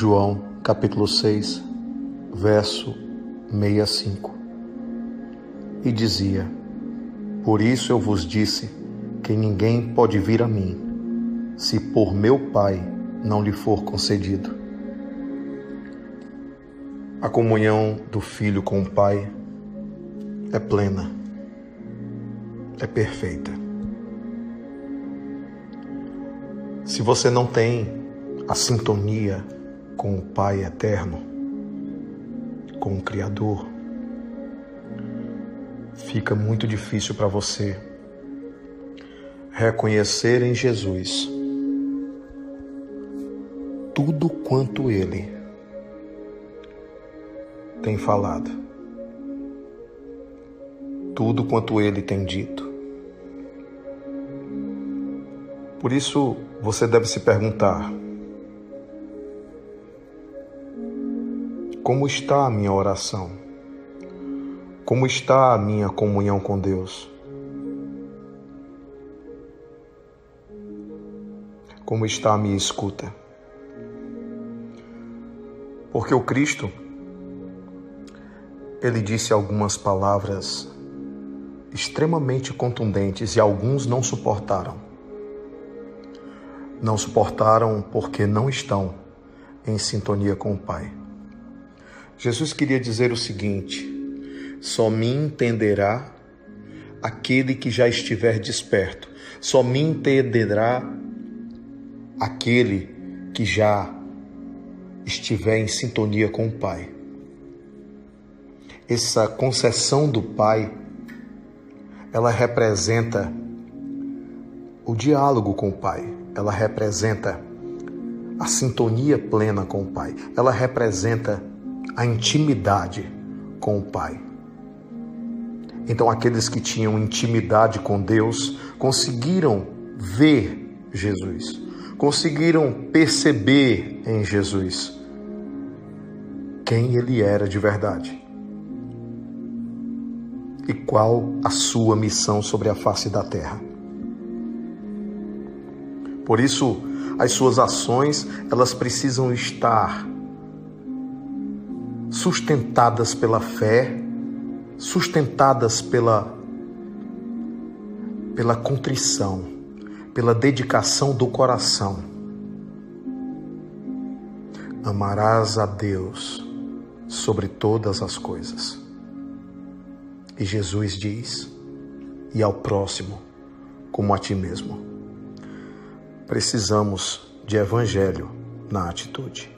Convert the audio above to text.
João capítulo 6, verso 65. E dizia: Por isso eu vos disse que ninguém pode vir a mim, se por meu Pai não lhe for concedido. A comunhão do Filho com o Pai é plena, é perfeita. Se você não tem a sintonia com o Pai eterno, com o Criador, fica muito difícil para você reconhecer em Jesus tudo quanto Ele tem falado, tudo quanto Ele tem dito. Por isso, você deve se perguntar: Como está a minha oração? Como está a minha comunhão com Deus? Como está a minha escuta? Porque o Cristo, ele disse algumas palavras extremamente contundentes e alguns não suportaram. Não suportaram porque não estão em sintonia com o Pai. Jesus queria dizer o seguinte: só me entenderá aquele que já estiver desperto, só me entenderá aquele que já estiver em sintonia com o Pai. Essa concessão do Pai, ela representa o diálogo com o Pai, ela representa a sintonia plena com o Pai, ela representa a intimidade com o Pai. Então, aqueles que tinham intimidade com Deus conseguiram ver Jesus, conseguiram perceber em Jesus quem ele era de verdade e qual a sua missão sobre a face da terra. Por isso, as suas ações, elas precisam estar sustentadas pela fé, sustentadas pela pela contrição, pela dedicação do coração. Amarás a Deus sobre todas as coisas. E Jesus diz: e ao próximo como a ti mesmo. Precisamos de evangelho na atitude.